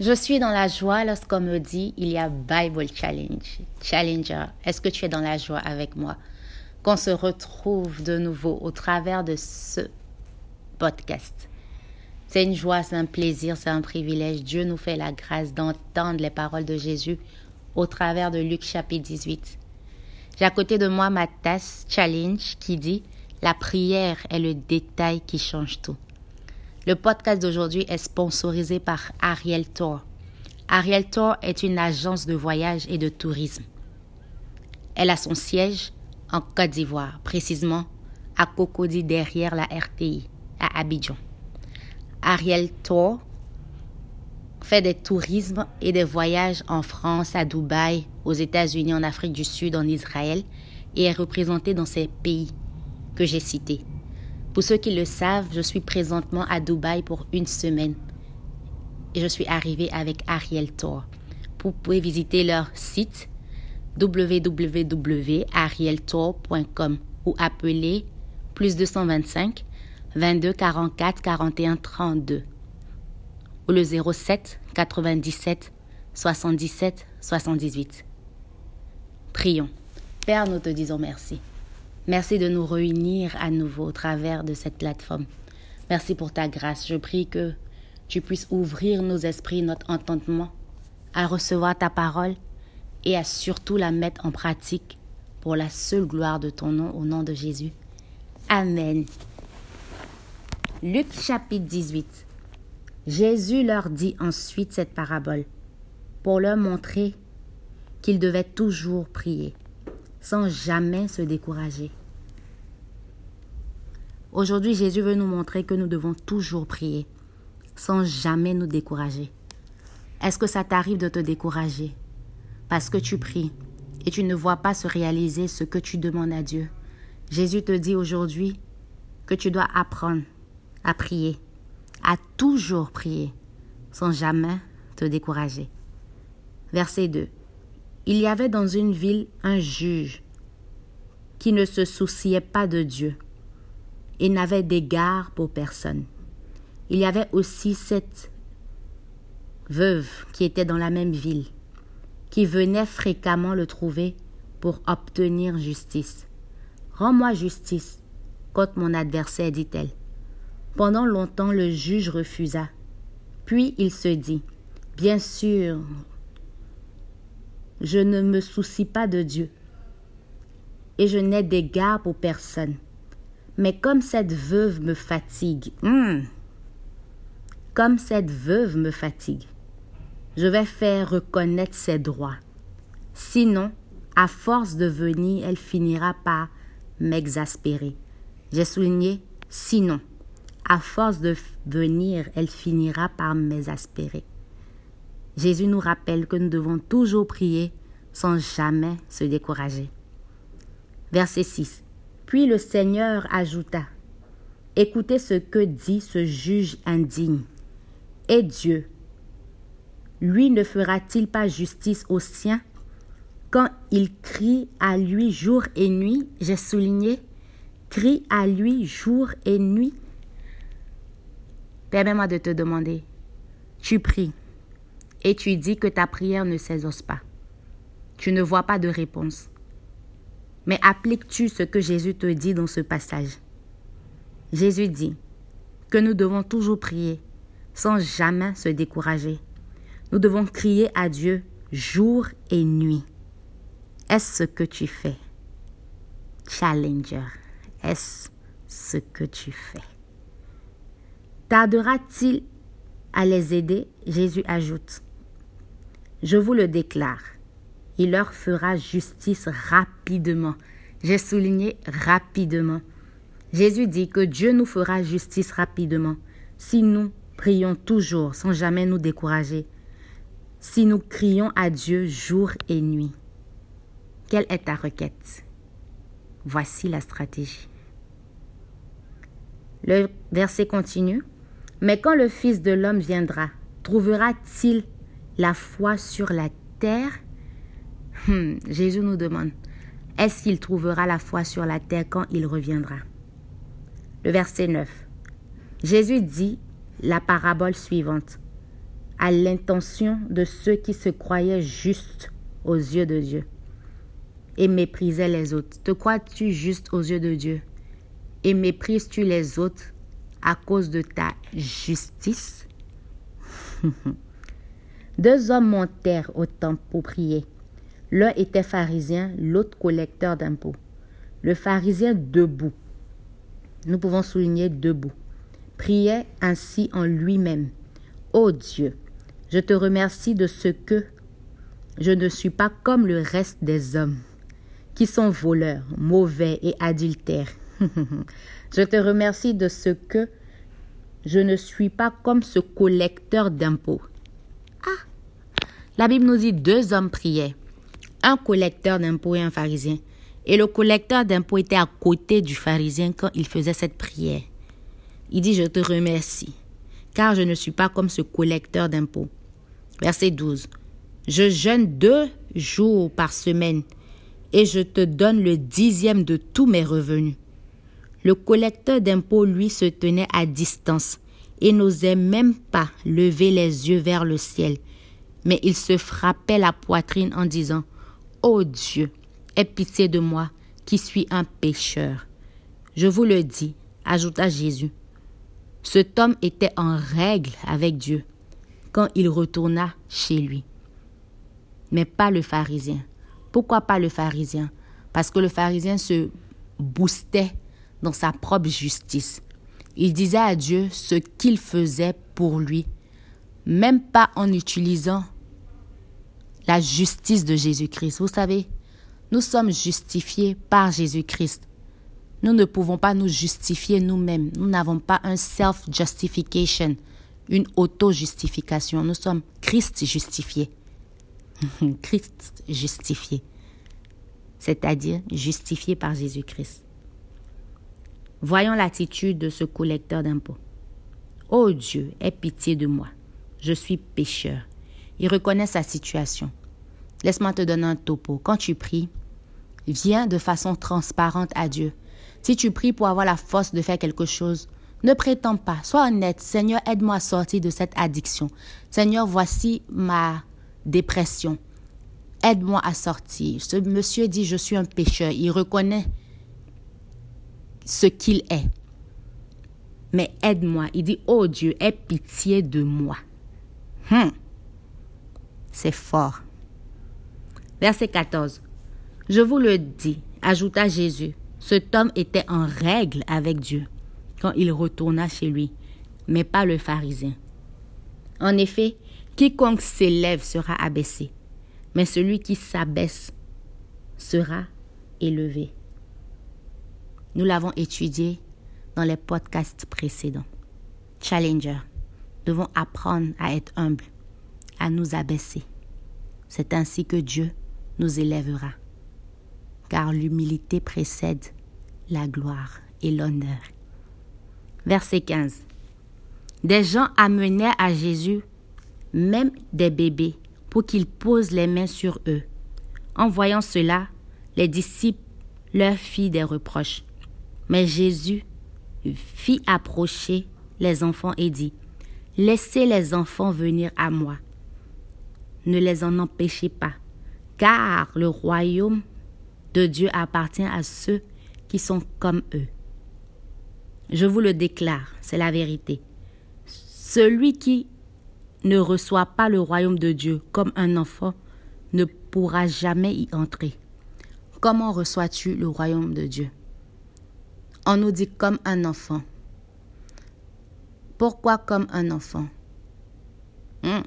Je suis dans la joie lorsqu'on me dit il y a Bible Challenge. Challenger, est-ce que tu es dans la joie avec moi? Qu'on se retrouve de nouveau au travers de ce podcast. C'est une joie, c'est un plaisir, c'est un privilège. Dieu nous fait la grâce d'entendre les paroles de Jésus au travers de Luc chapitre 18. J'ai à côté de moi ma tasse challenge qui dit La prière est le détail qui change tout. Le podcast d'aujourd'hui est sponsorisé par Ariel Tour. Ariel Tour est une agence de voyage et de tourisme. Elle a son siège en Côte d'Ivoire, précisément à Cocody derrière la RTI, à Abidjan. Ariel Tour fait des tourismes et des voyages en France, à Dubaï, aux États-Unis, en Afrique du Sud, en Israël et est représenté dans ces pays que j'ai cités. Pour ceux qui le savent, je suis présentement à Dubaï pour une semaine et je suis arrivée avec Ariel Tour. Vous pouvez visiter leur site www.arieltour.com ou appeler plus 225 22 44 41 32 ou le 07 97 77 78. Prions. Père, nous te disons merci. Merci de nous réunir à nouveau au travers de cette plateforme. Merci pour ta grâce. Je prie que tu puisses ouvrir nos esprits, notre entendement à recevoir ta parole et à surtout la mettre en pratique pour la seule gloire de ton nom, au nom de Jésus. Amen. Luc chapitre 18. Jésus leur dit ensuite cette parabole pour leur montrer qu'ils devaient toujours prier, sans jamais se décourager. Aujourd'hui, Jésus veut nous montrer que nous devons toujours prier, sans jamais nous décourager. Est-ce que ça t'arrive de te décourager parce que tu pries et tu ne vois pas se réaliser ce que tu demandes à Dieu? Jésus te dit aujourd'hui que tu dois apprendre à prier à toujours prier sans jamais te décourager. Verset 2. Il y avait dans une ville un juge qui ne se souciait pas de Dieu et n'avait d'égard pour personne. Il y avait aussi cette veuve qui était dans la même ville, qui venait fréquemment le trouver pour obtenir justice. Rends-moi justice contre mon adversaire, dit-elle. Pendant longtemps, le juge refusa. Puis il se dit, Bien sûr, je ne me soucie pas de Dieu et je n'ai d'égard pour personne. Mais comme cette veuve me fatigue, hmm, comme cette veuve me fatigue, je vais faire reconnaître ses droits. Sinon, à force de venir, elle finira par m'exaspérer. J'ai souligné sinon à force de venir, elle finira par m'exaspérer. Jésus nous rappelle que nous devons toujours prier sans jamais se décourager. Verset 6. Puis le Seigneur ajouta, Écoutez ce que dit ce juge indigne. Et Dieu, lui ne fera-t-il pas justice aux siens? Quand il crie à lui jour et nuit J'ai souligné, crie à lui jour et nuit Permets-moi de te demander, tu pries et tu dis que ta prière ne s'exauce pas. Tu ne vois pas de réponse. Mais appliques-tu ce que Jésus te dit dans ce passage? Jésus dit que nous devons toujours prier sans jamais se décourager. Nous devons crier à Dieu jour et nuit. Est-ce ce que tu fais? Challenger, est-ce ce que tu fais? Tardera-t-il à les aider? Jésus ajoute, Je vous le déclare, il leur fera justice rapidement. J'ai souligné rapidement. Jésus dit que Dieu nous fera justice rapidement si nous prions toujours sans jamais nous décourager, si nous crions à Dieu jour et nuit. Quelle est ta requête? Voici la stratégie. Le verset continue. Mais quand le Fils de l'homme viendra, trouvera-t-il la foi sur la terre? Hmm, Jésus nous demande, est-ce qu'il trouvera la foi sur la terre quand il reviendra? Le verset 9. Jésus dit la parabole suivante. à l'intention de ceux qui se croyaient justes aux yeux de Dieu et méprisaient les autres. Te crois-tu juste aux yeux de Dieu et méprises-tu les autres à cause de ta justice? Deux hommes montèrent au temple pour prier. L'un était pharisien, l'autre collecteur d'impôts. Le pharisien debout, nous pouvons souligner debout, priait ainsi en lui-même. Ô Dieu, je te remercie de ce que je ne suis pas comme le reste des hommes, qui sont voleurs, mauvais et adultères. je te remercie de ce que je ne suis pas comme ce collecteur d'impôts. Ah La Bible nous dit deux hommes priaient, un collecteur d'impôts et un pharisien. Et le collecteur d'impôts était à côté du pharisien quand il faisait cette prière. Il dit, je te remercie, car je ne suis pas comme ce collecteur d'impôts. Verset 12. Je jeûne deux jours par semaine et je te donne le dixième de tous mes revenus. Le collecteur d'impôts, lui, se tenait à distance et n'osait même pas lever les yeux vers le ciel, mais il se frappait la poitrine en disant Ô Dieu, aie pitié de moi qui suis un pécheur. Je vous le dis, ajouta Jésus. Cet homme était en règle avec Dieu quand il retourna chez lui. Mais pas le pharisien. Pourquoi pas le pharisien? Parce que le pharisien se boostait dans sa propre justice. Il disait à Dieu ce qu'il faisait pour lui, même pas en utilisant la justice de Jésus-Christ. Vous savez, nous sommes justifiés par Jésus-Christ. Nous ne pouvons pas nous justifier nous-mêmes. Nous n'avons pas un self-justification, une auto-justification. Nous sommes Christ justifiés. Christ justifié, c'est-à-dire justifié par Jésus-Christ. Voyons l'attitude de ce collecteur d'impôts. Ô Dieu, aie pitié de moi. Je suis pécheur. Il reconnaît sa situation. Laisse-moi te donner un topo. Quand tu pries, viens de façon transparente à Dieu. Si tu pries pour avoir la force de faire quelque chose, ne prétends pas. Sois honnête. Seigneur, aide-moi à sortir de cette addiction. Seigneur, voici ma dépression. Aide-moi à sortir. Ce monsieur dit, je suis un pécheur. Il reconnaît ce qu'il est. Mais aide-moi. Il dit, oh Dieu, aie pitié de moi. Hmm. C'est fort. Verset 14. Je vous le dis, ajouta Jésus, cet homme était en règle avec Dieu quand il retourna chez lui, mais pas le pharisien. En effet, quiconque s'élève sera abaissé, mais celui qui s'abaisse sera élevé. Nous l'avons étudié dans les podcasts précédents. Challenger, devons apprendre à être humbles, à nous abaisser. C'est ainsi que Dieu nous élèvera, car l'humilité précède la gloire et l'honneur. Verset 15. Des gens amenaient à Jésus même des bébés pour qu'il pose les mains sur eux. En voyant cela, les disciples leur firent des reproches. Mais Jésus fit approcher les enfants et dit, Laissez les enfants venir à moi. Ne les en empêchez pas, car le royaume de Dieu appartient à ceux qui sont comme eux. Je vous le déclare, c'est la vérité. Celui qui ne reçoit pas le royaume de Dieu comme un enfant ne pourra jamais y entrer. Comment reçois-tu le royaume de Dieu? On nous dit comme un enfant. Pourquoi comme un enfant? Hmm.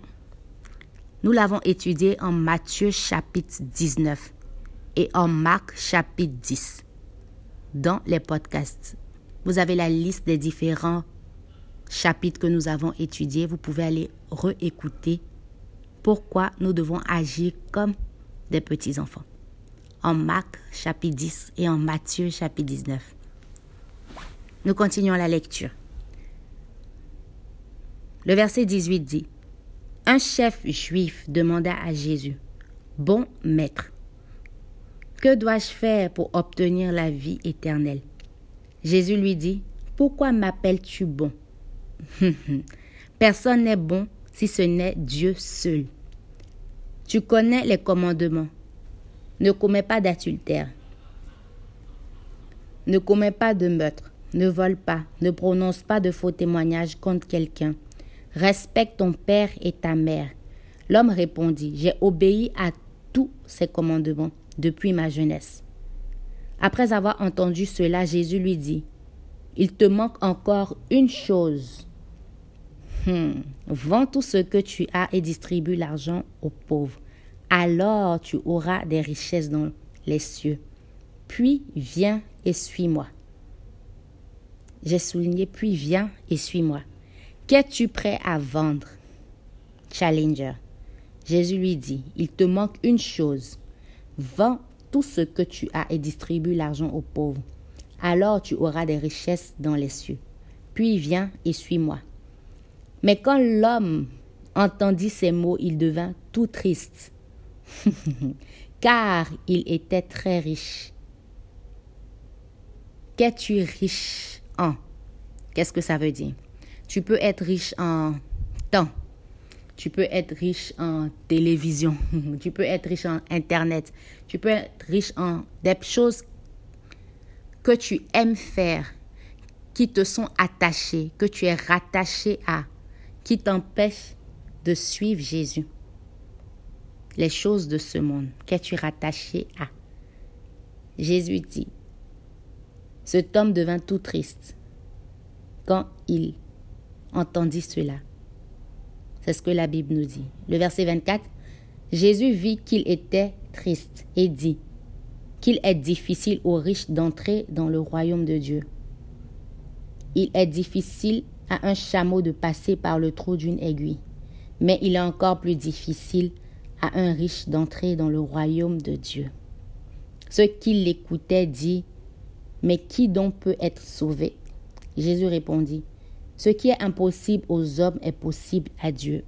Nous l'avons étudié en Matthieu chapitre 19 et en Marc chapitre 10 dans les podcasts. Vous avez la liste des différents chapitres que nous avons étudiés. Vous pouvez aller réécouter pourquoi nous devons agir comme des petits-enfants. En Marc chapitre 10 et en Matthieu chapitre 19. Nous continuons la lecture. Le verset 18 dit, un chef juif demanda à Jésus, Bon maître, que dois-je faire pour obtenir la vie éternelle? Jésus lui dit, Pourquoi m'appelles-tu bon? Personne n'est bon si ce n'est Dieu seul. Tu connais les commandements. Ne commets pas d'adultère. Ne commets pas de meurtre. Ne vole pas. Ne prononce pas de faux témoignages contre quelqu'un. Respecte ton père et ta mère. L'homme répondit, J'ai obéi à tous ces commandements depuis ma jeunesse. Après avoir entendu cela, Jésus lui dit, Il te manque encore une chose. Hmm. Vends tout ce que tu as et distribue l'argent aux pauvres. Alors tu auras des richesses dans les cieux. Puis viens et suis-moi. J'ai souligné, puis viens et suis-moi. Qu'es-tu prêt à vendre? Challenger. Jésus lui dit, il te manque une chose. Vends tout ce que tu as et distribue l'argent aux pauvres. Alors tu auras des richesses dans les cieux. Puis viens et suis-moi. Mais quand l'homme entendit ces mots, il devint tout triste, car il était très riche. Qu'es-tu riche en? Qu'est-ce que ça veut dire? Tu peux être riche en temps. Tu peux être riche en télévision. tu peux être riche en Internet. Tu peux être riche en des choses que tu aimes faire, qui te sont attachées, que tu es rattaché à, qui t'empêchent de suivre Jésus. Les choses de ce monde, qu'es-tu rattaché à? Jésus dit, cet homme devint tout triste quand il entendit cela. C'est ce que la Bible nous dit. Le verset 24, Jésus vit qu'il était triste et dit qu'il est difficile aux riches d'entrer dans le royaume de Dieu. Il est difficile à un chameau de passer par le trou d'une aiguille, mais il est encore plus difficile à un riche d'entrer dans le royaume de Dieu. Ceux qui l'écoutaient dit Mais qui donc peut être sauvé? Jésus répondit Ce qui est impossible aux hommes est possible à Dieu.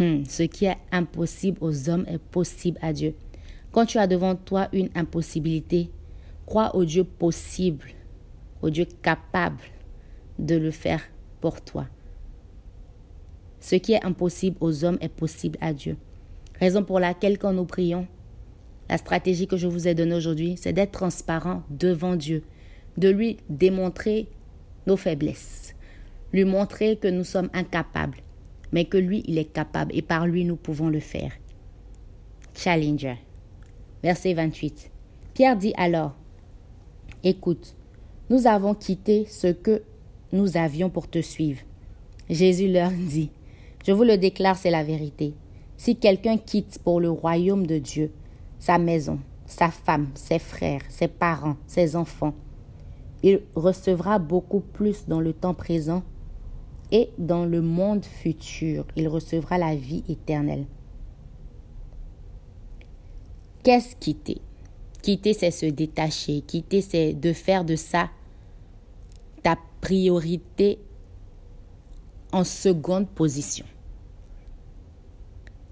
Hmm, ce qui est impossible aux hommes est possible à Dieu. Quand tu as devant toi une impossibilité, crois au Dieu possible, au Dieu capable de le faire pour toi. Ce qui est impossible aux hommes est possible à Dieu. Raison pour laquelle quand nous prions, la stratégie que je vous ai donnée aujourd'hui, c'est d'être transparent devant Dieu, de lui démontrer nos faiblesses, lui montrer que nous sommes incapables, mais que lui, il est capable et par lui, nous pouvons le faire. Challenger. Verset 28. Pierre dit alors, Écoute, nous avons quitté ce que nous avions pour te suivre. Jésus leur dit, Je vous le déclare, c'est la vérité. Si quelqu'un quitte pour le royaume de Dieu sa maison, sa femme, ses frères, ses parents, ses enfants, il recevra beaucoup plus dans le temps présent et dans le monde futur. Il recevra la vie éternelle. Qu'est-ce quitter? Quitter, c'est se détacher. Quitter, c'est de faire de ça ta priorité en seconde position.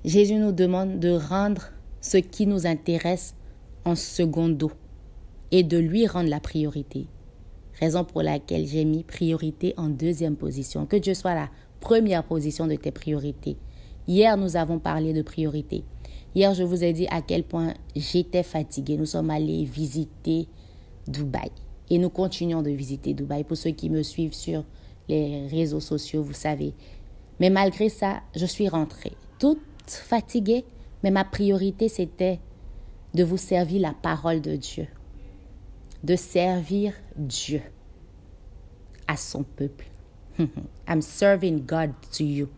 Jésus nous demande de rendre ce qui nous intéresse en secondo et de lui rendre la priorité. Raison pour laquelle j'ai mis priorité en deuxième position. Que Dieu soit la première position de tes priorités. Hier, nous avons parlé de priorité. Hier, je vous ai dit à quel point j'étais fatiguée. Nous sommes allés visiter Dubaï. Et nous continuons de visiter Dubaï. Pour ceux qui me suivent sur les réseaux sociaux, vous savez. Mais malgré ça, je suis rentrée. Toute fatiguée, mais ma priorité, c'était de vous servir la parole de Dieu de servir Dieu à son peuple. I'm serving God to you.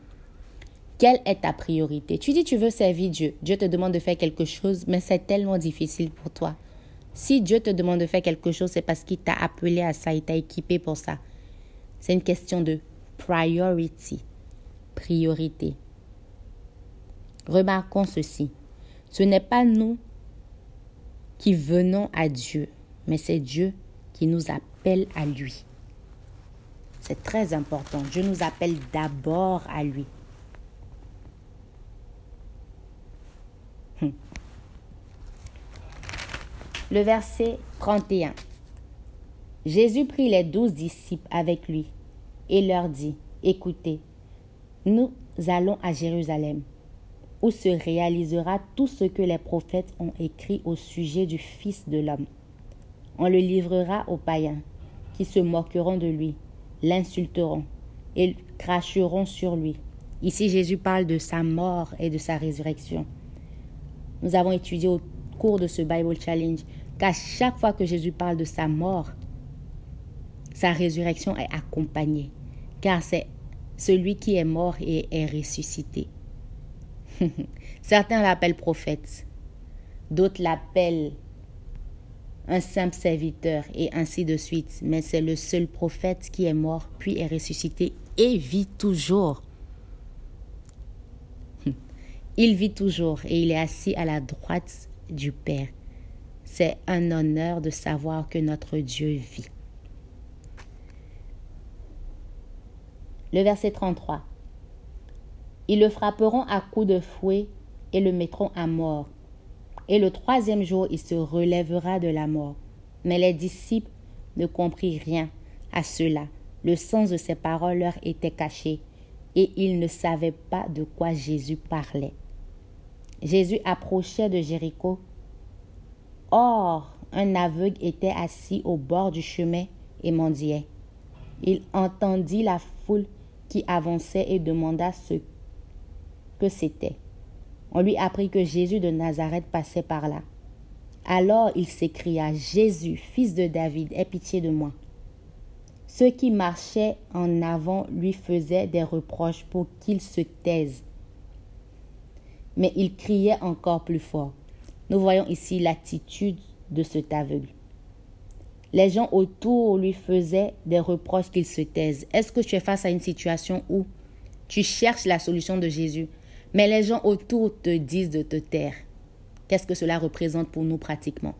Quelle est ta priorité? Tu dis tu veux servir Dieu. Dieu te demande de faire quelque chose, mais c'est tellement difficile pour toi. Si Dieu te demande de faire quelque chose, c'est parce qu'il t'a appelé à ça, il t'a équipé pour ça. C'est une question de priority, priorité. Remarquons ceci. Ce n'est pas nous qui venons à Dieu, mais c'est Dieu qui nous appelle à lui. C'est très important. Dieu nous appelle d'abord à lui. Hmm. Le verset 31. Jésus prit les douze disciples avec lui et leur dit, écoutez, nous allons à Jérusalem, où se réalisera tout ce que les prophètes ont écrit au sujet du Fils de l'homme. On le livrera aux païens, qui se moqueront de lui, l'insulteront et cracheront sur lui. Ici, Jésus parle de sa mort et de sa résurrection. Nous avons étudié au cours de ce Bible Challenge qu'à chaque fois que Jésus parle de sa mort, sa résurrection est accompagnée, car c'est celui qui est mort et est ressuscité. Certains l'appellent prophète, d'autres l'appellent un simple serviteur et ainsi de suite, mais c'est le seul prophète qui est mort puis est ressuscité et vit toujours. Il vit toujours et il est assis à la droite du Père. C'est un honneur de savoir que notre Dieu vit. Le verset 33. Ils le frapperont à coups de fouet et le mettront à mort. Et le troisième jour, il se relèvera de la mort. Mais les disciples ne comprirent rien à cela. Le sens de ces paroles leur était caché et ils ne savaient pas de quoi Jésus parlait. Jésus approchait de Jéricho. Or, un aveugle était assis au bord du chemin et mendiait. Il entendit la foule qui avançait et demanda ce que c'était. On lui apprit que Jésus de Nazareth passait par là. Alors il s'écria, Jésus, fils de David, aie pitié de moi. Ceux qui marchaient en avant lui faisaient des reproches pour qu'il se taise. Mais il criait encore plus fort. Nous voyons ici l'attitude de cet aveugle. Les gens autour lui faisaient des reproches qu'il se taise. Est-ce que tu es face à une situation où tu cherches la solution de Jésus, mais les gens autour te disent de te taire Qu'est-ce que cela représente pour nous pratiquement?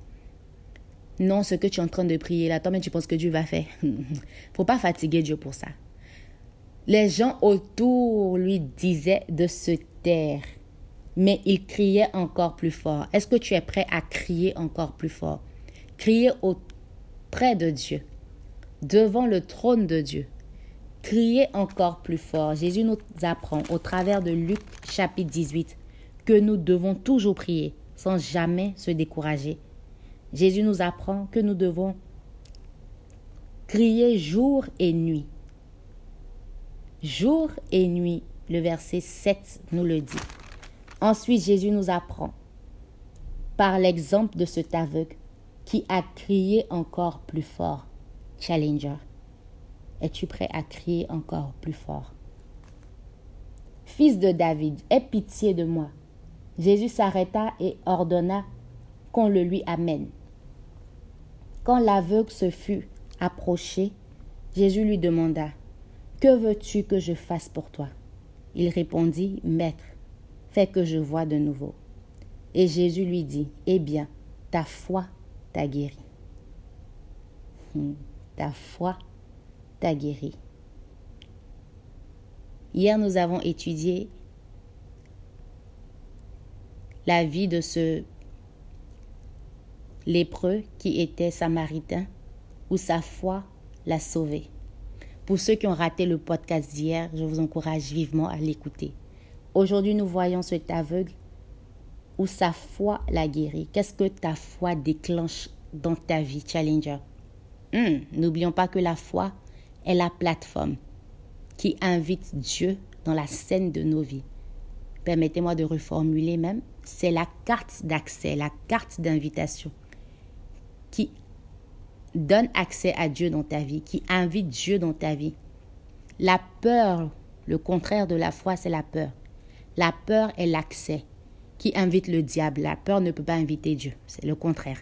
Non, ce que tu es en train de prier là, toi, mais tu penses que Dieu va faire. Faut pas fatiguer Dieu pour ça. Les gens autour lui disaient de se taire, mais il criait encore plus fort. Est-ce que tu es prêt à crier encore plus fort? Crier au près de Dieu, devant le trône de Dieu. Criez encore plus fort. Jésus nous apprend au travers de Luc chapitre 18 que nous devons toujours prier sans jamais se décourager. Jésus nous apprend que nous devons crier jour et nuit. Jour et nuit, le verset 7 nous le dit. Ensuite, Jésus nous apprend, par l'exemple de cet aveugle, qui a crié encore plus fort. Challenger, es-tu prêt à crier encore plus fort? Fils de David, aie pitié de moi. Jésus s'arrêta et ordonna qu'on le lui amène. Quand l'aveugle se fut approché, Jésus lui demanda, Que veux-tu que je fasse pour toi Il répondit, Maître, fais que je vois de nouveau. Et Jésus lui dit, Eh bien, ta foi t'a guéri. Hmm, ta foi guéri. Hier, nous avons étudié la vie de ce lépreux qui était samaritain, où sa foi l'a sauvé. Pour ceux qui ont raté le podcast d'hier, je vous encourage vivement à l'écouter. Aujourd'hui, nous voyons cet aveugle où sa foi l'a guéri Qu'est-ce que ta foi déclenche dans ta vie, Challenger? Hmm, N'oublions pas que la foi est la plateforme qui invite Dieu dans la scène de nos vies. Permettez-moi de reformuler même, c'est la carte d'accès, la carte d'invitation qui donne accès à Dieu dans ta vie, qui invite Dieu dans ta vie. La peur, le contraire de la foi, c'est la peur. La peur est l'accès qui invite le diable. La peur ne peut pas inviter Dieu. C'est le contraire.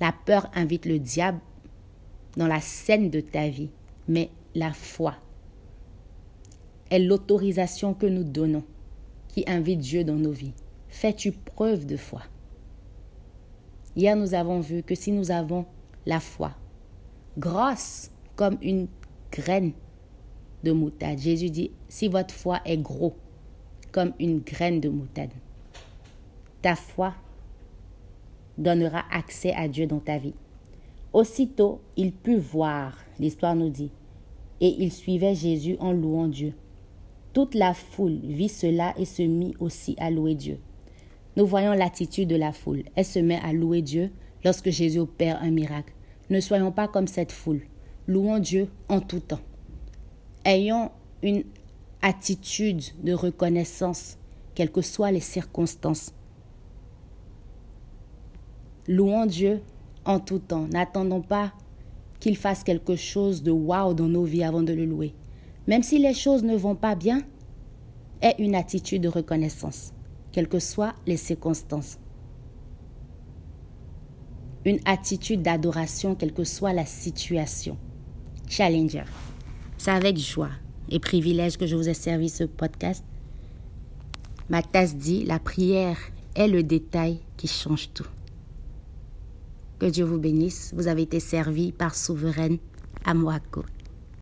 La peur invite le diable dans la scène de ta vie. Mais la foi est l'autorisation que nous donnons qui invite Dieu dans nos vies. Fais-tu preuve de foi? Hier, nous avons vu que si nous avons la foi, grosse comme une graine de moutarde, Jésus dit, si votre foi est gros comme une graine de moutarde, ta foi donnera accès à Dieu dans ta vie. Aussitôt, il put voir, l'histoire nous dit, et il suivait Jésus en louant Dieu. Toute la foule vit cela et se mit aussi à louer Dieu. Nous voyons l'attitude de la foule. Elle se met à louer Dieu lorsque Jésus opère un miracle. Ne soyons pas comme cette foule. Louons Dieu en tout temps. Ayons une attitude de reconnaissance, quelles que soient les circonstances. Louons Dieu en tout temps. N'attendons pas qu'il fasse quelque chose de wow dans nos vies avant de le louer. Même si les choses ne vont pas bien, aie une attitude de reconnaissance, quelles que soient les circonstances. Une attitude d'adoration, quelle que soit la situation. Challenger. C'est avec joie et privilège que je vous ai servi ce podcast. Ma tasse dit, la prière est le détail qui change tout. Que Dieu vous bénisse. Vous avez été servi par Souveraine Amouako.